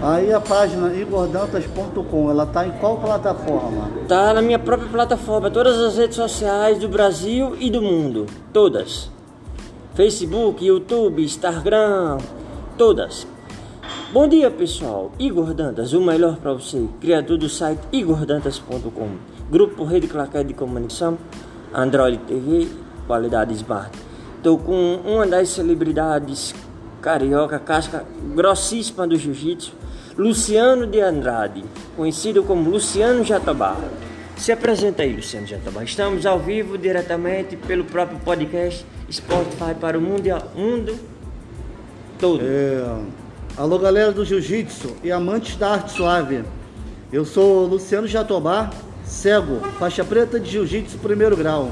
Aí a página igordantas.com, ela tá em qual plataforma? Tá na minha própria plataforma, todas as redes sociais do Brasil e do mundo, todas. Facebook, YouTube, Instagram, todas. Bom dia pessoal, Igor Dantas, o melhor para você, criador do site igordantas.com, grupo Rede Claquete de Comunicação, Android TV, qualidade Smart. Estou com uma das celebridades carioca, casca grossíssima do jiu-jitsu, Luciano de Andrade, conhecido como Luciano Jatobá. Se apresenta aí, Luciano Jatobá. Estamos ao vivo diretamente pelo próprio podcast Spotify para o mundo, mundo todo. É... Alô, galera do Jiu-Jitsu e amantes da arte suave. Eu sou Luciano Jatobá, cego, faixa preta de Jiu-Jitsu primeiro grau.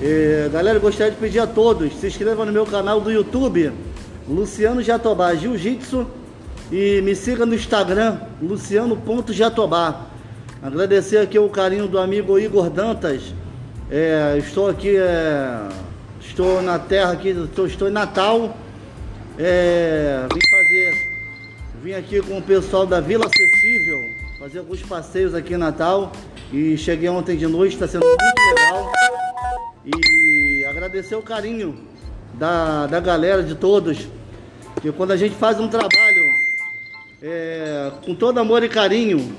E, galera, gostaria de pedir a todos, se inscrevam no meu canal do YouTube, Luciano Jatobá Jiu-Jitsu e me siga no Instagram, luciano.jatobá. Agradecer aqui o carinho do amigo Igor Dantas. É, estou aqui, é, estou na terra aqui, estou, estou em Natal. É, vim fazer, vim aqui com o pessoal da Vila Acessível, fazer alguns passeios aqui em Natal. E cheguei ontem de noite, está sendo muito legal. E agradecer o carinho da, da galera, de todos. Que quando a gente faz um trabalho é, com todo amor e carinho,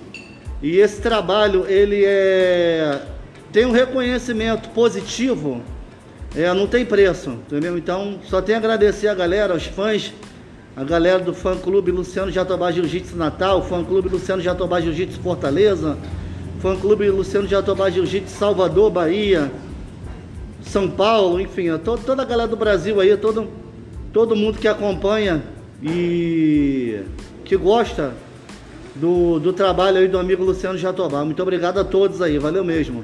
e esse trabalho ele é, tem um reconhecimento positivo, é, não tem preço, entendeu? Então só tenho a agradecer a galera, aos fãs, a galera do fã clube Luciano Jatobá Jiu-Jitsu Natal, fã clube Luciano Jatobá Jiu-Jitsu Fortaleza, fã clube Luciano Jatobá Jiu-Jitsu Salvador, Bahia, São Paulo, enfim, todo, toda a galera do Brasil aí, todo, todo mundo que acompanha e que gosta do, do trabalho aí do amigo Luciano Jatobá. Muito obrigado a todos aí, valeu mesmo.